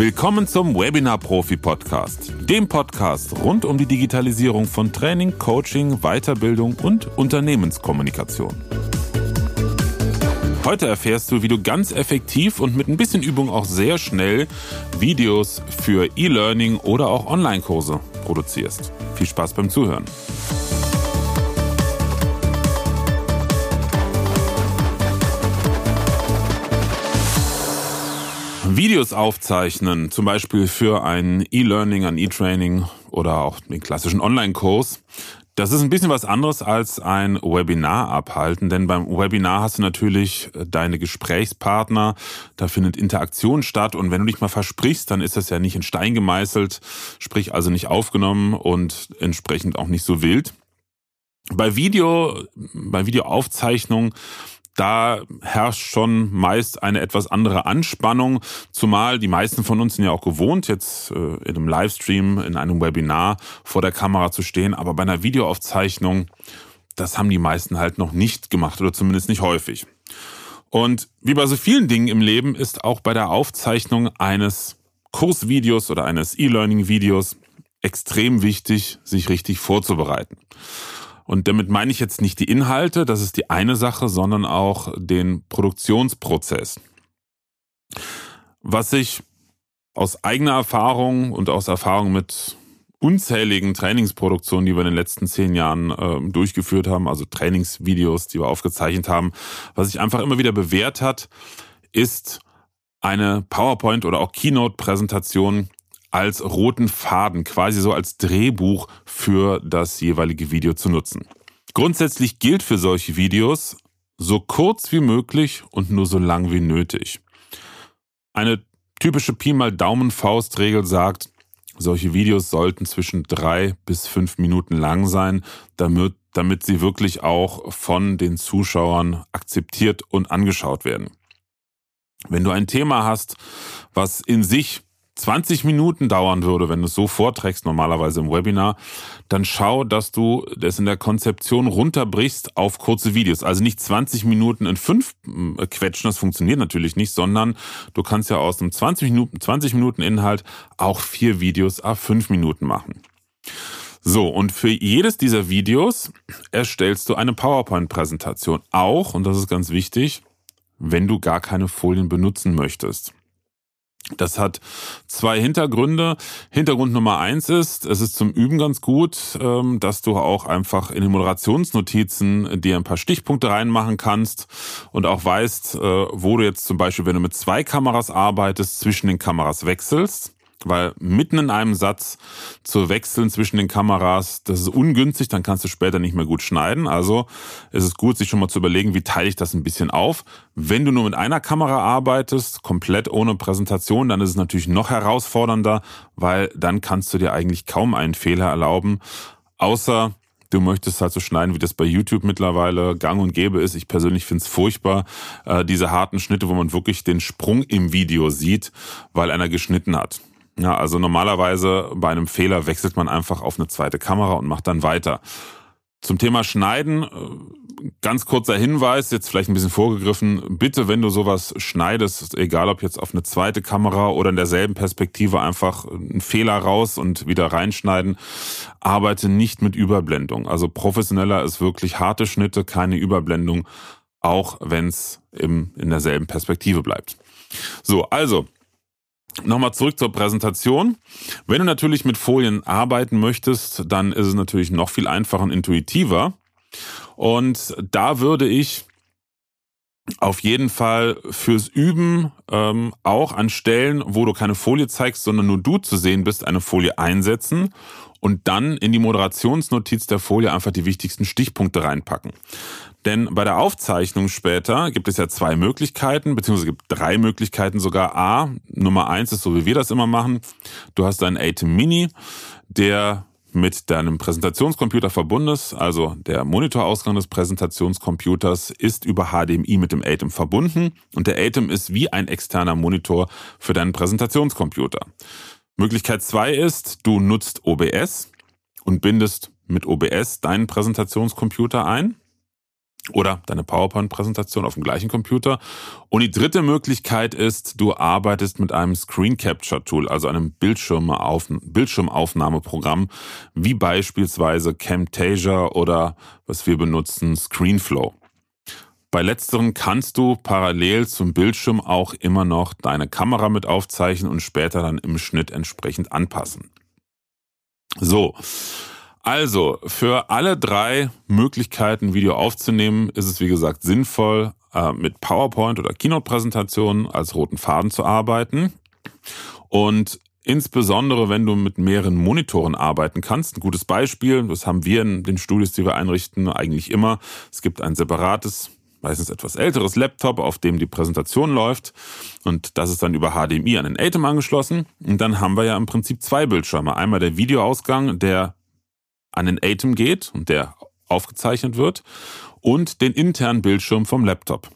Willkommen zum Webinar Profi Podcast, dem Podcast rund um die Digitalisierung von Training, Coaching, Weiterbildung und Unternehmenskommunikation. Heute erfährst du, wie du ganz effektiv und mit ein bisschen Übung auch sehr schnell Videos für E-Learning oder auch Online-Kurse produzierst. Viel Spaß beim Zuhören. Videos aufzeichnen, zum Beispiel für ein E-Learning, ein E-Training oder auch den klassischen Online-Kurs, das ist ein bisschen was anderes als ein Webinar abhalten, denn beim Webinar hast du natürlich äh, deine Gesprächspartner, da findet Interaktion statt und wenn du dich mal versprichst, dann ist das ja nicht in Stein gemeißelt, sprich also nicht aufgenommen und entsprechend auch nicht so wild. Bei Video, bei Videoaufzeichnung, da herrscht schon meist eine etwas andere Anspannung, zumal die meisten von uns sind ja auch gewohnt, jetzt äh, in einem Livestream, in einem Webinar vor der Kamera zu stehen, aber bei einer Videoaufzeichnung, das haben die meisten halt noch nicht gemacht oder zumindest nicht häufig. Und wie bei so vielen Dingen im Leben ist auch bei der Aufzeichnung eines Kursvideos oder eines E-Learning-Videos extrem wichtig, sich richtig vorzubereiten. Und damit meine ich jetzt nicht die Inhalte, das ist die eine Sache, sondern auch den Produktionsprozess. Was ich aus eigener Erfahrung und aus Erfahrung mit unzähligen Trainingsproduktionen, die wir in den letzten zehn Jahren äh, durchgeführt haben, also Trainingsvideos, die wir aufgezeichnet haben, was sich einfach immer wieder bewährt hat, ist eine PowerPoint oder auch Keynote-Präsentation als roten Faden, quasi so als Drehbuch für das jeweilige Video zu nutzen. Grundsätzlich gilt für solche Videos so kurz wie möglich und nur so lang wie nötig. Eine typische Pi mal Daumen Faustregel sagt, solche Videos sollten zwischen drei bis fünf Minuten lang sein, damit, damit sie wirklich auch von den Zuschauern akzeptiert und angeschaut werden. Wenn du ein Thema hast, was in sich 20 Minuten dauern würde, wenn du es so vorträgst, normalerweise im Webinar, dann schau, dass du das in der Konzeption runterbrichst auf kurze Videos. Also nicht 20 Minuten in fünf äh, quetschen, das funktioniert natürlich nicht, sondern du kannst ja aus einem 20 Minuten, 20 Minuten Inhalt auch vier Videos a fünf Minuten machen. So, und für jedes dieser Videos erstellst du eine PowerPoint-Präsentation. Auch, und das ist ganz wichtig, wenn du gar keine Folien benutzen möchtest. Das hat zwei Hintergründe. Hintergrund Nummer eins ist, es ist zum Üben ganz gut, ähm, dass du auch einfach in den Moderationsnotizen dir ein paar Stichpunkte reinmachen kannst und auch weißt, äh, wo du jetzt zum Beispiel, wenn du mit zwei Kameras arbeitest, zwischen den Kameras wechselst. Weil mitten in einem Satz zu wechseln zwischen den Kameras, das ist ungünstig, dann kannst du später nicht mehr gut schneiden. Also ist es gut, sich schon mal zu überlegen, wie teile ich das ein bisschen auf. Wenn du nur mit einer Kamera arbeitest, komplett ohne Präsentation, dann ist es natürlich noch herausfordernder, weil dann kannst du dir eigentlich kaum einen Fehler erlauben, außer du möchtest halt so schneiden, wie das bei YouTube mittlerweile gang und gäbe ist. Ich persönlich finde es furchtbar, äh, diese harten Schnitte, wo man wirklich den Sprung im Video sieht, weil einer geschnitten hat. Ja, also normalerweise bei einem Fehler wechselt man einfach auf eine zweite Kamera und macht dann weiter. Zum Thema Schneiden, äh, ganz kurzer Hinweis, jetzt vielleicht ein bisschen vorgegriffen. Bitte, wenn du sowas schneidest, egal ob jetzt auf eine zweite Kamera oder in derselben Perspektive, einfach einen Fehler raus und wieder reinschneiden. Arbeite nicht mit Überblendung. Also professioneller ist wirklich harte Schnitte, keine Überblendung, auch wenn es in derselben Perspektive bleibt. So, also Nochmal zurück zur Präsentation. Wenn du natürlich mit Folien arbeiten möchtest, dann ist es natürlich noch viel einfacher und intuitiver. Und da würde ich auf jeden Fall fürs Üben ähm, auch an Stellen, wo du keine Folie zeigst, sondern nur du zu sehen bist, eine Folie einsetzen und dann in die Moderationsnotiz der Folie einfach die wichtigsten Stichpunkte reinpacken. Denn bei der Aufzeichnung später gibt es ja zwei Möglichkeiten, beziehungsweise gibt drei Möglichkeiten sogar. A, Nummer eins ist so, wie wir das immer machen. Du hast einen ATEM Mini, der mit deinem Präsentationscomputer verbunden ist, also der Monitorausgang des Präsentationscomputers ist über HDMI mit dem ATEM verbunden und der ATEM ist wie ein externer Monitor für deinen Präsentationscomputer. Möglichkeit zwei ist, du nutzt OBS und bindest mit OBS deinen Präsentationscomputer ein. Oder deine PowerPoint-Präsentation auf dem gleichen Computer. Und die dritte Möglichkeit ist, du arbeitest mit einem Screen Capture Tool, also einem Bildschirmauf Bildschirmaufnahmeprogramm, wie beispielsweise Camtasia oder was wir benutzen, ScreenFlow. Bei letzteren kannst du parallel zum Bildschirm auch immer noch deine Kamera mit aufzeichnen und später dann im Schnitt entsprechend anpassen. So. Also, für alle drei Möglichkeiten, Video aufzunehmen, ist es wie gesagt sinnvoll, äh, mit PowerPoint oder Keynote-Präsentationen als roten Faden zu arbeiten. Und insbesondere, wenn du mit mehreren Monitoren arbeiten kannst. Ein gutes Beispiel, das haben wir in den Studios, die wir einrichten, eigentlich immer. Es gibt ein separates meistens etwas älteres Laptop, auf dem die Präsentation läuft. Und das ist dann über HDMI an den Atem angeschlossen. Und dann haben wir ja im Prinzip zwei Bildschirme. Einmal der Videoausgang, der an den Atem geht und der aufgezeichnet wird. Und den internen Bildschirm vom Laptop.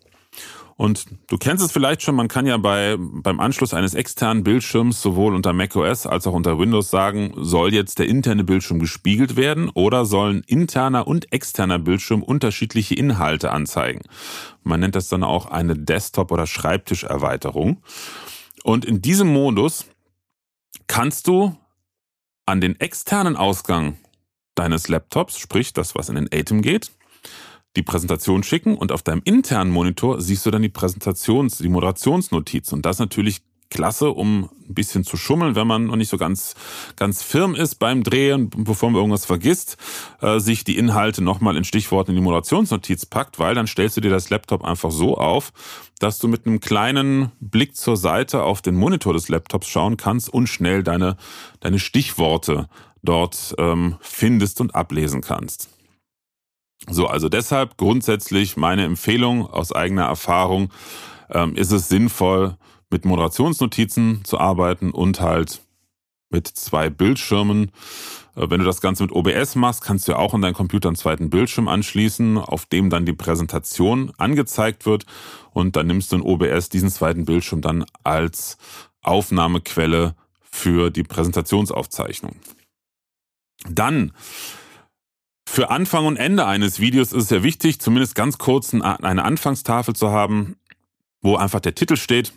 Und du kennst es vielleicht schon, man kann ja bei, beim Anschluss eines externen Bildschirms sowohl unter macOS als auch unter Windows sagen, soll jetzt der interne Bildschirm gespiegelt werden oder sollen interner und externer Bildschirm unterschiedliche Inhalte anzeigen. Man nennt das dann auch eine Desktop- oder Schreibtischerweiterung. Und in diesem Modus kannst du an den externen Ausgang deines Laptops, sprich das, was in den Atem geht, die Präsentation schicken und auf deinem internen Monitor siehst du dann die Präsentations-, die Moderationsnotiz. Und das natürlich klasse, um ein bisschen zu schummeln, wenn man noch nicht so ganz, ganz firm ist beim Drehen, bevor man irgendwas vergisst, äh, sich die Inhalte nochmal in Stichworten in die Moderationsnotiz packt, weil dann stellst du dir das Laptop einfach so auf, dass du mit einem kleinen Blick zur Seite auf den Monitor des Laptops schauen kannst und schnell deine, deine Stichworte dort ähm, findest und ablesen kannst. So, also deshalb grundsätzlich meine Empfehlung aus eigener Erfahrung, ähm, ist es sinnvoll, mit Moderationsnotizen zu arbeiten und halt mit zwei Bildschirmen. Äh, wenn du das Ganze mit OBS machst, kannst du ja auch an deinen Computer einen zweiten Bildschirm anschließen, auf dem dann die Präsentation angezeigt wird und dann nimmst du in OBS diesen zweiten Bildschirm dann als Aufnahmequelle für die Präsentationsaufzeichnung. Dann für Anfang und Ende eines Videos ist es ja wichtig, zumindest ganz kurz eine Anfangstafel zu haben, wo einfach der Titel steht.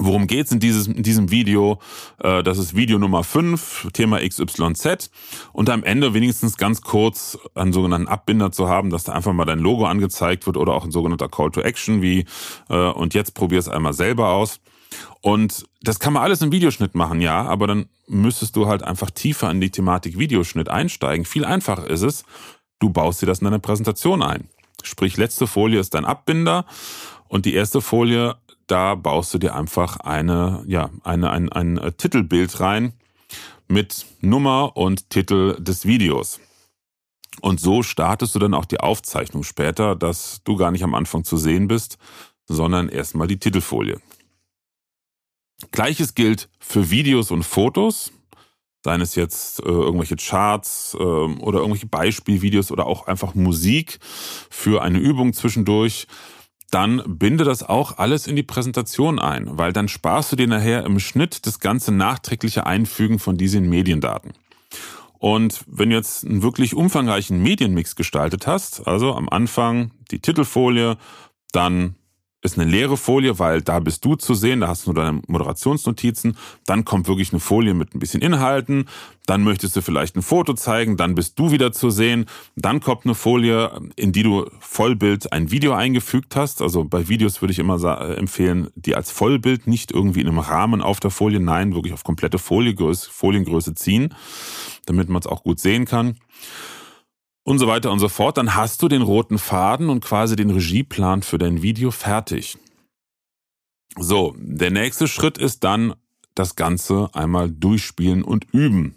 Worum geht's in, in diesem Video? Äh, das ist Video Nummer 5, Thema XYZ. Und am Ende wenigstens ganz kurz einen sogenannten Abbinder zu haben, dass da einfach mal dein Logo angezeigt wird oder auch ein sogenannter Call to Action wie äh, und jetzt probier es einmal selber aus. Und das kann man alles im Videoschnitt machen, ja, aber dann müsstest du halt einfach tiefer in die Thematik Videoschnitt einsteigen. Viel einfacher ist es, du baust dir das in deine Präsentation ein. Sprich, letzte Folie ist dein Abbinder und die erste Folie, da baust du dir einfach eine, ja, eine, ein, ein Titelbild rein mit Nummer und Titel des Videos. Und so startest du dann auch die Aufzeichnung später, dass du gar nicht am Anfang zu sehen bist, sondern erstmal die Titelfolie. Gleiches gilt für Videos und Fotos, seien es jetzt äh, irgendwelche Charts äh, oder irgendwelche Beispielvideos oder auch einfach Musik für eine Übung zwischendurch. Dann binde das auch alles in die Präsentation ein, weil dann sparst du dir nachher im Schnitt das ganze nachträgliche Einfügen von diesen Mediendaten. Und wenn du jetzt einen wirklich umfangreichen Medienmix gestaltet hast, also am Anfang die Titelfolie, dann ist eine leere Folie, weil da bist du zu sehen, da hast du nur deine Moderationsnotizen. Dann kommt wirklich eine Folie mit ein bisschen Inhalten. Dann möchtest du vielleicht ein Foto zeigen, dann bist du wieder zu sehen. Dann kommt eine Folie, in die du Vollbild ein Video eingefügt hast. Also bei Videos würde ich immer empfehlen, die als Vollbild nicht irgendwie in einem Rahmen auf der Folie, nein, wirklich auf komplette Foliengröße ziehen, damit man es auch gut sehen kann und so weiter und so fort, dann hast du den roten Faden und quasi den Regieplan für dein Video fertig. So, der nächste Schritt ist dann das Ganze einmal durchspielen und üben.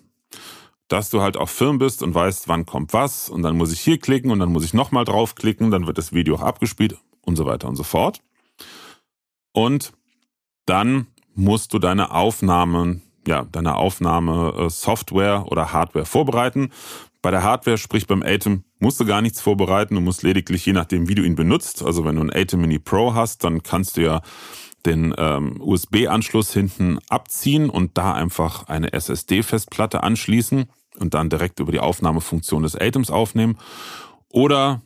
Dass du halt auch firm bist und weißt, wann kommt was und dann muss ich hier klicken und dann muss ich nochmal draufklicken, dann wird das Video auch abgespielt und so weiter und so fort. Und dann musst du deine Aufnahmen, ja, deine Aufnahme-Software äh, oder Hardware vorbereiten. Bei der Hardware, sprich beim Atem, musst du gar nichts vorbereiten. Du musst lediglich, je nachdem, wie du ihn benutzt, also wenn du einen Atem Mini Pro hast, dann kannst du ja den ähm, USB-Anschluss hinten abziehen und da einfach eine SSD-Festplatte anschließen und dann direkt über die Aufnahmefunktion des Atems aufnehmen. Oder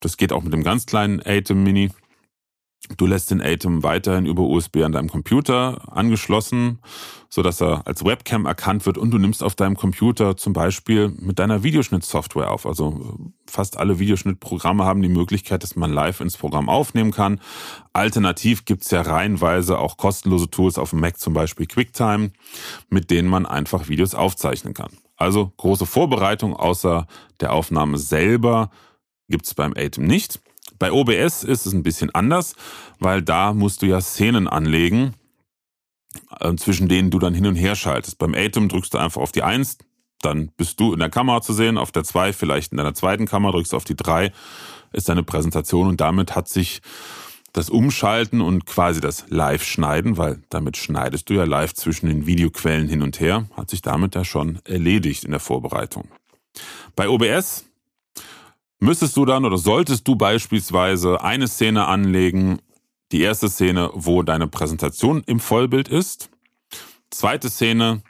Das geht auch mit dem ganz kleinen Atem Mini. Du lässt den Atem weiterhin über USB an deinem Computer angeschlossen, so dass er als Webcam erkannt wird und du nimmst auf deinem Computer zum Beispiel mit deiner Videoschnittsoftware auf. Also fast alle Videoschnittprogramme haben die Möglichkeit, dass man live ins Programm aufnehmen kann. Alternativ gibt's ja reihenweise auch kostenlose Tools auf dem Mac, zum Beispiel QuickTime, mit denen man einfach Videos aufzeichnen kann. Also große Vorbereitung außer der Aufnahme selber gibt's beim Atem nicht. Bei OBS ist es ein bisschen anders, weil da musst du ja Szenen anlegen, äh, zwischen denen du dann hin und her schaltest. Beim Atom drückst du einfach auf die 1, dann bist du in der Kamera zu sehen, auf der 2 vielleicht in deiner zweiten Kamera, drückst du auf die 3, ist deine Präsentation und damit hat sich das Umschalten und quasi das Live-Schneiden, weil damit schneidest du ja live zwischen den Videoquellen hin und her, hat sich damit ja schon erledigt in der Vorbereitung. Bei OBS müsstest du dann oder solltest du beispielsweise eine Szene anlegen, die erste Szene, wo deine Präsentation im Vollbild ist, zweite Szene,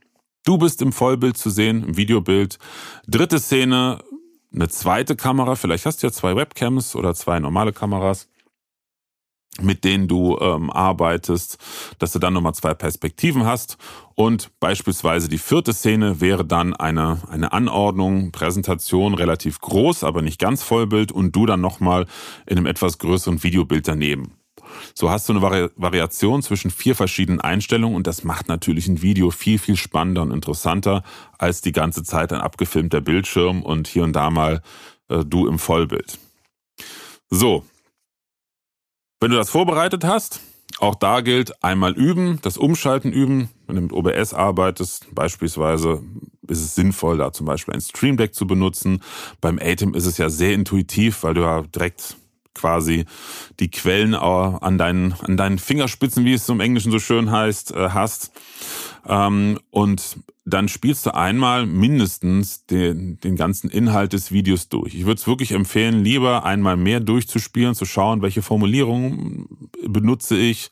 du bist im Vollbild zu sehen, im Videobild, dritte Szene, eine zweite Kamera, vielleicht hast du ja zwei Webcams oder zwei normale Kameras, mit denen du ähm, arbeitest, dass du dann nochmal zwei Perspektiven hast. Und beispielsweise die vierte Szene wäre dann eine, eine Anordnung, Präsentation relativ groß, aber nicht ganz Vollbild und du dann nochmal in einem etwas größeren Videobild daneben. So hast du eine Vari Variation zwischen vier verschiedenen Einstellungen und das macht natürlich ein Video viel, viel spannender und interessanter als die ganze Zeit ein abgefilmter Bildschirm und hier und da mal äh, du im Vollbild. So, wenn du das vorbereitet hast, auch da gilt einmal üben, das Umschalten üben. Wenn du mit OBS arbeitest, beispielsweise ist es sinnvoll, da zum Beispiel ein Stream Deck zu benutzen. Beim Atem ist es ja sehr intuitiv, weil du ja direkt quasi die Quellen an deinen, an deinen Fingerspitzen, wie es im Englischen so schön heißt, äh, hast. Ähm, und dann spielst du einmal mindestens den, den ganzen Inhalt des Videos durch. Ich würde es wirklich empfehlen, lieber einmal mehr durchzuspielen, zu schauen, welche Formulierungen benutze ich,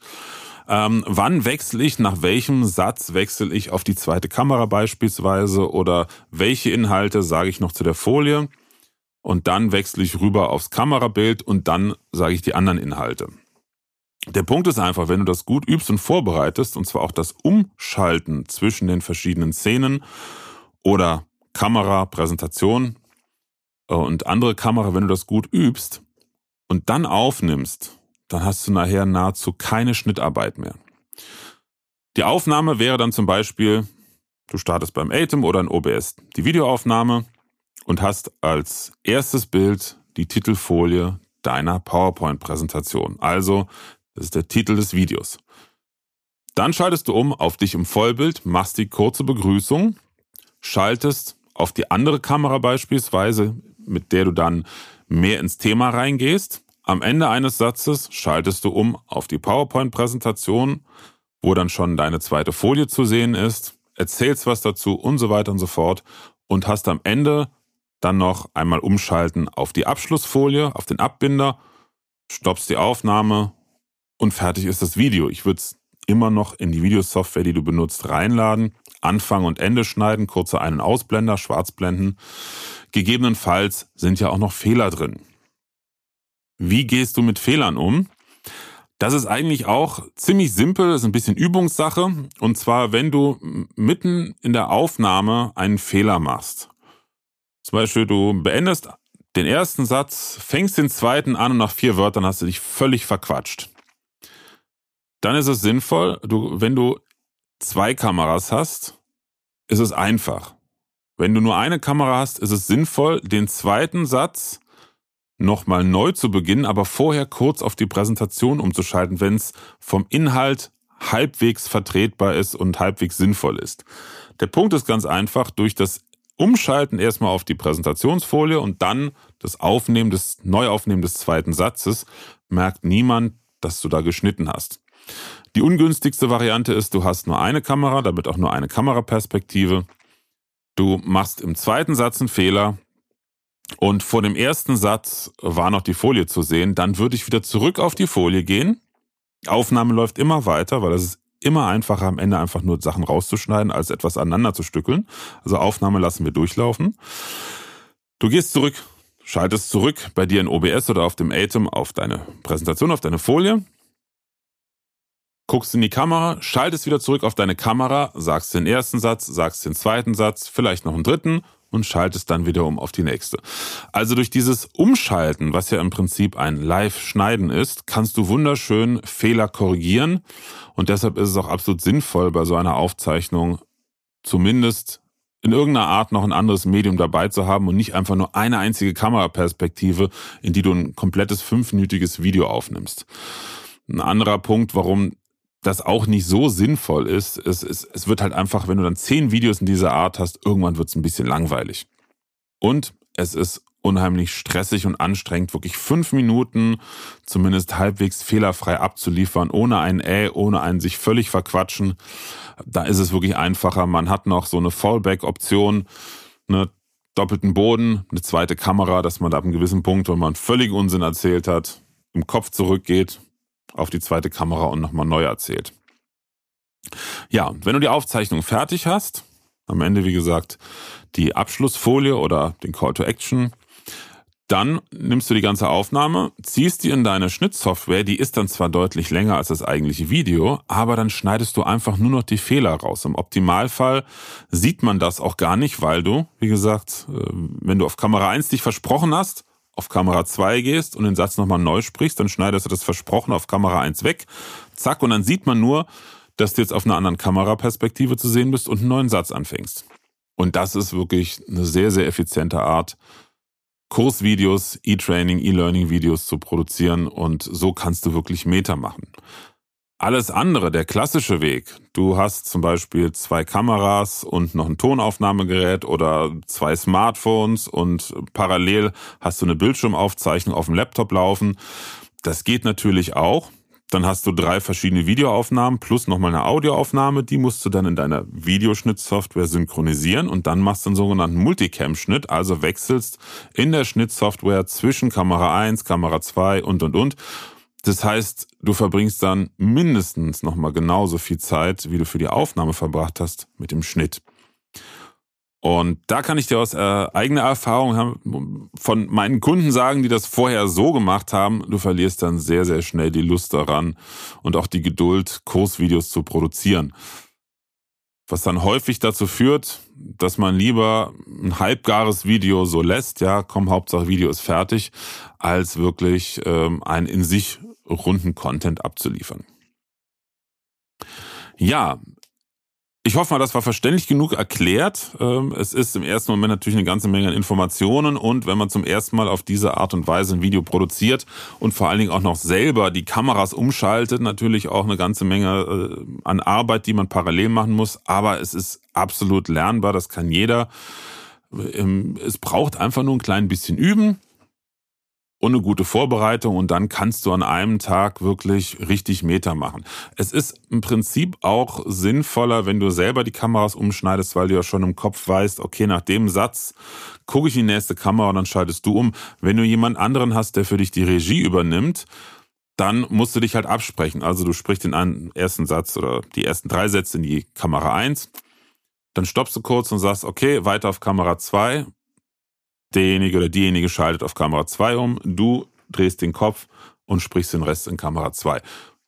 ähm, wann wechsle ich, nach welchem Satz wechsle ich auf die zweite Kamera beispielsweise oder welche Inhalte sage ich noch zu der Folie und dann wechsle ich rüber aufs Kamerabild und dann sage ich die anderen Inhalte. Der Punkt ist einfach, wenn du das gut übst und vorbereitest, und zwar auch das Umschalten zwischen den verschiedenen Szenen oder Kamera, Präsentation äh, und andere Kamera, wenn du das gut übst und dann aufnimmst, dann hast du nachher nahezu keine Schnittarbeit mehr. Die Aufnahme wäre dann zum Beispiel, du startest beim Atem oder in OBS die Videoaufnahme und hast als erstes Bild die Titelfolie deiner PowerPoint-Präsentation. Also das ist der Titel des Videos. Dann schaltest du um auf dich im Vollbild, machst die kurze Begrüßung, schaltest auf die andere Kamera beispielsweise, mit der du dann mehr ins Thema reingehst. Am Ende eines Satzes schaltest du um auf die PowerPoint-Präsentation, wo dann schon deine zweite Folie zu sehen ist, erzählst was dazu und so weiter und so fort und hast am Ende dann noch einmal umschalten auf die Abschlussfolie, auf den Abbinder, stoppst die Aufnahme und fertig ist das Video. Ich würde es immer noch in die Videosoftware, die du benutzt, reinladen, Anfang und Ende schneiden, kurze Ein- und Ausblender, Schwarzblenden. Gegebenenfalls sind ja auch noch Fehler drin. Wie gehst du mit Fehlern um? Das ist eigentlich auch ziemlich simpel, ist ein bisschen Übungssache. Und zwar, wenn du mitten in der Aufnahme einen Fehler machst. Zum Beispiel, du beendest den ersten Satz, fängst den zweiten an und nach vier Wörtern hast du dich völlig verquatscht dann ist es sinnvoll, du, wenn du zwei Kameras hast, ist es einfach. Wenn du nur eine Kamera hast, ist es sinnvoll, den zweiten Satz nochmal neu zu beginnen, aber vorher kurz auf die Präsentation umzuschalten, wenn es vom Inhalt halbwegs vertretbar ist und halbwegs sinnvoll ist. Der Punkt ist ganz einfach, durch das Umschalten erstmal auf die Präsentationsfolie und dann das Aufnehmen des, Neuaufnehmen des zweiten Satzes merkt niemand, dass du da geschnitten hast. Die ungünstigste Variante ist, du hast nur eine Kamera, damit auch nur eine Kameraperspektive. Du machst im zweiten Satz einen Fehler und vor dem ersten Satz war noch die Folie zu sehen. Dann würde ich wieder zurück auf die Folie gehen. Aufnahme läuft immer weiter, weil es ist immer einfacher, am Ende einfach nur Sachen rauszuschneiden, als etwas aneinander zu stückeln. Also Aufnahme lassen wir durchlaufen. Du gehst zurück, schaltest zurück bei dir in OBS oder auf dem Atom auf deine Präsentation, auf deine Folie, guckst in die Kamera, schaltest wieder zurück auf deine Kamera, sagst den ersten Satz, sagst den zweiten Satz, vielleicht noch einen dritten und schaltest dann wieder um auf die nächste. Also durch dieses Umschalten, was ja im Prinzip ein Live-Schneiden ist, kannst du wunderschön Fehler korrigieren und deshalb ist es auch absolut sinnvoll, bei so einer Aufzeichnung zumindest in irgendeiner Art noch ein anderes Medium dabei zu haben und nicht einfach nur eine einzige Kameraperspektive, in die du ein komplettes fünfminütiges Video aufnimmst. Ein anderer Punkt, warum das auch nicht so sinnvoll ist. Es, es, es wird halt einfach, wenn du dann zehn Videos in dieser Art hast, irgendwann wird es ein bisschen langweilig. Und es ist unheimlich stressig und anstrengend, wirklich fünf Minuten zumindest halbwegs fehlerfrei abzuliefern, ohne ein Äh, ohne ein sich völlig verquatschen. Da ist es wirklich einfacher. Man hat noch so eine Fallback-Option, eine doppelten Boden, eine zweite Kamera, dass man ab einem gewissen Punkt, wenn man völlig Unsinn erzählt hat, im Kopf zurückgeht, auf die zweite Kamera und nochmal neu erzählt. Ja, wenn du die Aufzeichnung fertig hast, am Ende wie gesagt die Abschlussfolie oder den Call to Action, dann nimmst du die ganze Aufnahme, ziehst die in deine Schnittsoftware, die ist dann zwar deutlich länger als das eigentliche Video, aber dann schneidest du einfach nur noch die Fehler raus. Im Optimalfall sieht man das auch gar nicht, weil du, wie gesagt, äh, wenn du auf Kamera 1 dich versprochen hast, auf Kamera 2 gehst und den Satz nochmal neu sprichst, dann schneidest du das Versprochen auf Kamera 1 weg. Zack, und dann sieht man nur, dass du jetzt auf einer anderen Kameraperspektive zu sehen bist und einen neuen Satz anfängst. Und das ist wirklich eine sehr, sehr effiziente Art, Kursvideos, E-Training, E-Learning-Videos zu produzieren und so kannst du wirklich Meta machen. Alles andere, der klassische Weg, du hast zum Beispiel zwei Kameras und noch ein Tonaufnahmegerät oder zwei Smartphones und parallel hast du eine Bildschirmaufzeichnung auf dem Laptop laufen. Das geht natürlich auch. Dann hast du drei verschiedene Videoaufnahmen plus nochmal eine Audioaufnahme. Die musst du dann in deiner Videoschnittsoftware synchronisieren und dann machst du einen sogenannten Multicam-Schnitt, also wechselst in der Schnittsoftware zwischen Kamera 1, Kamera 2 und und und das heißt, du verbringst dann mindestens nochmal genauso viel Zeit, wie du für die Aufnahme verbracht hast, mit dem Schnitt. Und da kann ich dir aus äh, eigener Erfahrung von meinen Kunden sagen, die das vorher so gemacht haben, du verlierst dann sehr, sehr schnell die Lust daran und auch die Geduld, Kursvideos zu produzieren. Was dann häufig dazu führt, dass man lieber ein halbgares Video so lässt, ja, komm, Hauptsache Video ist fertig, als wirklich ähm, ein in sich runden Content abzuliefern. Ja, ich hoffe mal, das war verständlich genug erklärt. Ähm, es ist im ersten Moment natürlich eine ganze Menge an Informationen und wenn man zum ersten Mal auf diese Art und Weise ein Video produziert und vor allen Dingen auch noch selber die Kameras umschaltet, natürlich auch eine ganze Menge äh, an Arbeit, die man parallel machen muss. Aber es ist absolut lernbar, das kann jeder. Ähm, es braucht einfach nur ein klein bisschen Üben eine gute Vorbereitung und dann kannst du an einem Tag wirklich richtig Meter machen. Es ist im Prinzip auch sinnvoller, wenn du selber die Kameras umschneidest, weil du ja schon im Kopf weißt, okay, nach dem Satz gucke ich in die nächste Kamera und dann schaltest du um. Wenn du jemand anderen hast, der für dich die Regie übernimmt, dann musst du dich halt absprechen. Also du sprichst den ersten Satz oder die ersten drei Sätze in die Kamera 1, dann stoppst du kurz und sagst, okay, weiter auf Kamera 2 derjenige oder diejenige schaltet auf Kamera 2 um, du drehst den Kopf und sprichst den Rest in Kamera 2.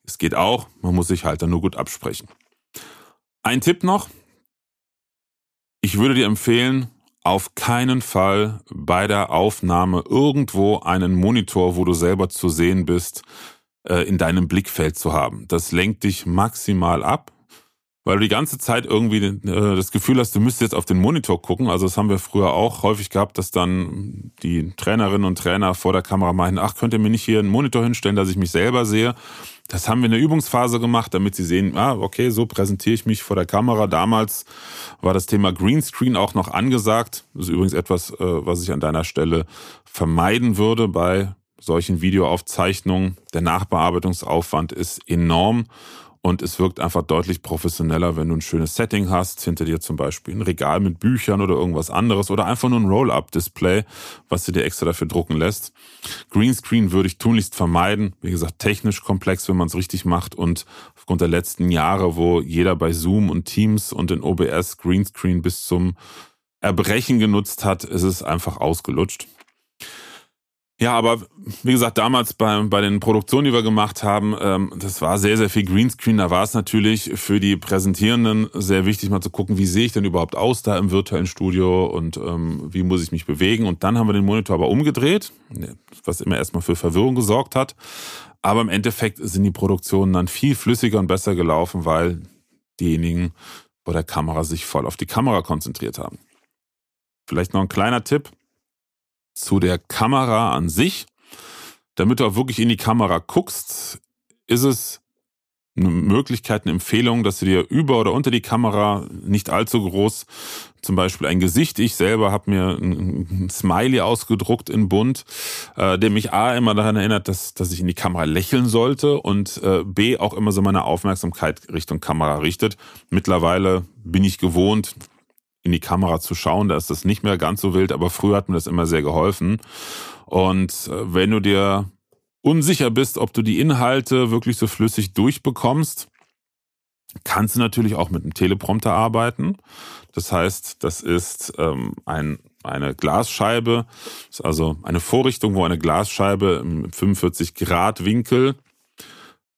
Es geht auch, man muss sich halt dann nur gut absprechen. Ein Tipp noch. Ich würde dir empfehlen, auf keinen Fall bei der Aufnahme irgendwo einen Monitor, wo du selber zu sehen bist, äh, in deinem Blickfeld zu haben. Das lenkt dich maximal ab weil du die ganze Zeit irgendwie äh, das Gefühl hast, du müsstest jetzt auf den Monitor gucken. Also das haben wir früher auch häufig gehabt, dass dann die Trainerinnen und Trainer vor der Kamera meinen, ach, könnt ihr mir nicht hier einen Monitor hinstellen, dass ich mich selber sehe. Das haben wir in der Übungsphase gemacht, damit sie sehen, ah, okay, so präsentiere ich mich vor der Kamera. Damals war das Thema Greenscreen auch noch angesagt. Das ist übrigens etwas, äh, was ich an deiner Stelle vermeiden würde bei solchen Videoaufzeichnungen. Der Nachbearbeitungsaufwand ist enorm und es wirkt einfach deutlich professioneller, wenn du ein schönes Setting hast, hinter dir zum Beispiel ein Regal mit Büchern oder irgendwas anderes oder einfach nur ein Roll-Up-Display, was du dir extra dafür drucken lässt. Greenscreen würde ich tunlichst vermeiden. Wie gesagt, technisch komplex, wenn man es richtig macht und aufgrund der letzten Jahre, wo jeder bei Zoom und Teams und in OBS Greenscreen bis zum Erbrechen genutzt hat, ist es einfach ausgelutscht. Ja, aber wie gesagt, damals bei, bei den Produktionen, die wir gemacht haben, ähm, das war sehr, sehr viel Greenscreen. Da war es natürlich für die Präsentierenden sehr wichtig, mal zu gucken, wie sehe ich denn überhaupt aus da im virtuellen Studio und ähm, wie muss ich mich bewegen. Und dann haben wir den Monitor aber umgedreht, was immer erstmal für Verwirrung gesorgt hat. Aber im Endeffekt sind die Produktionen dann viel flüssiger und besser gelaufen, weil diejenigen vor der Kamera sich voll auf die Kamera konzentriert haben. Vielleicht noch ein kleiner Tipp zu der Kamera an sich. Damit du auch wirklich in die Kamera guckst, ist es eine Möglichkeit, eine Empfehlung, dass du dir über oder unter die Kamera nicht allzu groß zum Beispiel ein Gesicht. Ich selber habe mir ein, Smiley ausgedruckt in bunt, äh, der mich A immer daran erinnert, dass, dass ich in die Kamera lächeln sollte und äh, B auch immer so meine Aufmerksamkeit Richtung Kamera richtet. Mittlerweile bin ich gewohnt, in die Kamera zu schauen. Da ist das nicht mehr ganz so wild, aber früher hat mir das immer sehr geholfen. Und äh, wenn du dir unsicher bist, ob du die Inhalte wirklich so flüssig durchbekommst, kannst du natürlich auch mit einem Teleprompter arbeiten. Das heißt, das ist ähm, ein, eine Glasscheibe, ist also eine Vorrichtung, wo eine Glasscheibe im 45 Grad Winkel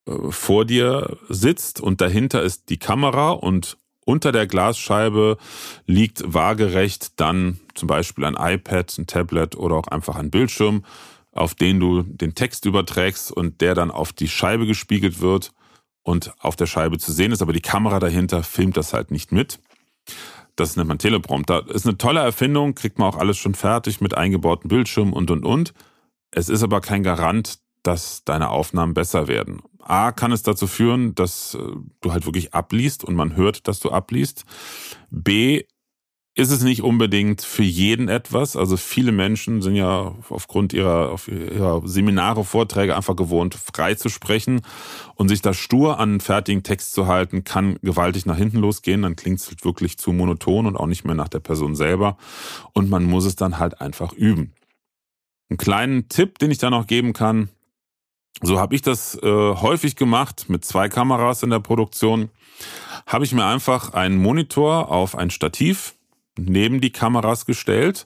äh, vor dir sitzt und dahinter ist die Kamera und unter der Glasscheibe liegt waagerecht dann zum Beispiel ein iPad, ein Tablet oder auch einfach ein Bildschirm, auf den du den Text überträgst und der dann auf die Scheibe gespiegelt wird und auf der Scheibe zu sehen ist, aber die Kamera dahinter filmt das halt nicht mit. Das nennt man Teleprompter. Ist eine tolle Erfindung, kriegt man auch alles schon fertig mit eingebauten Bildschirmen und und und. Es ist aber kein Garant, dass deine Aufnahmen besser werden. A kann es dazu führen, dass äh, du halt wirklich abliest und man hört, dass du abliest. B ist es nicht unbedingt für jeden etwas. Also viele Menschen sind ja aufgrund ihrer, ihrer Seminare, Vorträge einfach gewohnt, frei zu sprechen und sich da stur an einen fertigen Text zu halten, kann gewaltig nach hinten losgehen. Dann klingt es halt wirklich zu monoton und auch nicht mehr nach der Person selber. Und man muss es dann halt einfach üben. Einen kleinen Tipp, den ich da noch geben kann, so habe ich das äh, häufig gemacht mit zwei Kameras in der Produktion. Habe ich mir einfach einen Monitor auf ein Stativ neben die Kameras gestellt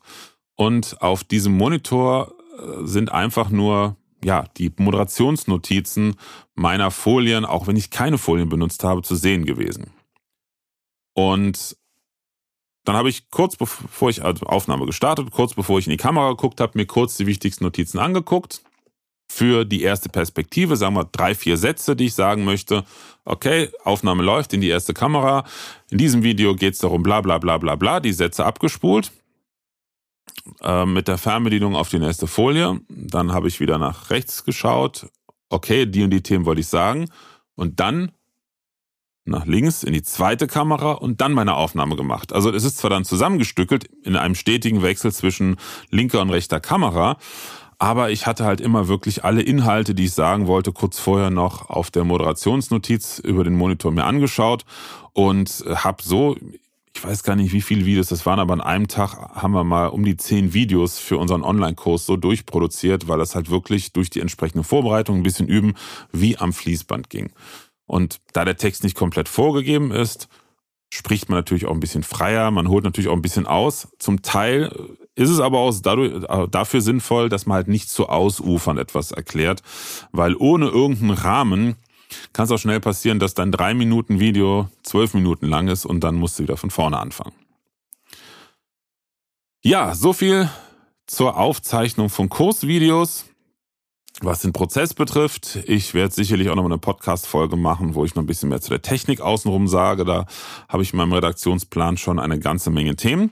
und auf diesem Monitor äh, sind einfach nur ja, die Moderationsnotizen meiner Folien, auch wenn ich keine Folien benutzt habe, zu sehen gewesen. Und dann habe ich kurz bevor ich also Aufnahme gestartet, kurz bevor ich in die Kamera geguckt habe, mir kurz die wichtigsten Notizen angeguckt, für die erste Perspektive, sagen wir drei, vier Sätze, die ich sagen möchte. Okay, Aufnahme läuft in die erste Kamera. In diesem Video geht es darum, bla bla bla bla bla, die Sätze abgespult. Äh, mit der Fernbedienung auf die nächste Folie. Dann habe ich wieder nach rechts geschaut. Okay, die und die Themen wollte ich sagen. Und dann nach links in die zweite Kamera und dann meine Aufnahme gemacht. Also es ist zwar dann zusammengestückelt in einem stetigen Wechsel zwischen linker und rechter Kamera, aber ich hatte halt immer wirklich alle Inhalte, die ich sagen wollte, kurz vorher noch auf der Moderationsnotiz über den Monitor mir angeschaut und habe so, ich weiß gar nicht, wie viele Videos das waren, aber an einem Tag haben wir mal um die zehn Videos für unseren Online-Kurs so durchproduziert, weil das halt wirklich durch die entsprechende Vorbereitung ein bisschen üben, wie am Fließband ging. Und da der Text nicht komplett vorgegeben ist, spricht man natürlich auch ein bisschen freier, man holt natürlich auch ein bisschen aus. Zum Teil ist es aber auch dadurch, äh, dafür sinnvoll, dass man halt nicht zu ausufern etwas erklärt, weil ohne irgendeinen Rahmen kann es auch schnell passieren, dass dein drei Minuten Video zwölf Minuten lang ist und dann musst du wieder von vorne anfangen. Ja, so viel zur Aufzeichnung von Kursvideos. Was den Prozess betrifft, ich werde sicherlich auch noch mal eine Podcast-Folge machen, wo ich noch ein bisschen mehr zu der Technik außenrum sage. Da habe ich in meinem Redaktionsplan schon eine ganze Menge Themen.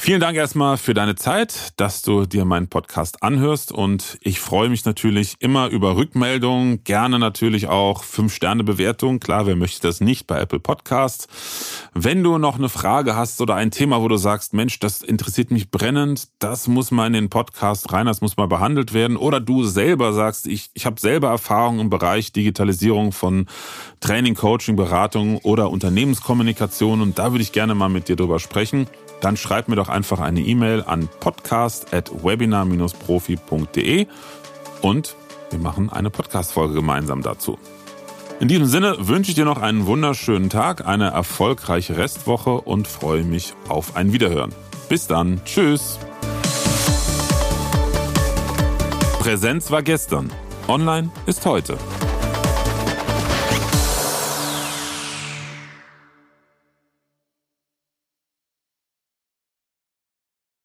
Vielen Dank erstmal für deine Zeit, dass du dir meinen Podcast anhörst und ich freue mich natürlich immer über Rückmeldungen, gerne natürlich auch 5-Sterne-Bewertungen. Klar, wer möchte das nicht bei Apple Podcasts? Wenn du noch eine Frage hast oder ein Thema, wo du sagst, Mensch, das interessiert mich brennend, das muss mal in den Podcast rein, das muss mal behandelt werden oder du selber sagst, ich, ich habe selber Erfahrung im Bereich Digitalisierung von Training, Coaching, Beratung oder Unternehmenskommunikation und da würde ich gerne mal mit dir drüber sprechen dann schreib mir doch einfach eine E-Mail an podcast.webinar-profi.de und wir machen eine Podcast-Folge gemeinsam dazu. In diesem Sinne wünsche ich dir noch einen wunderschönen Tag, eine erfolgreiche Restwoche und freue mich auf ein Wiederhören. Bis dann. Tschüss. Präsenz war gestern, online ist heute.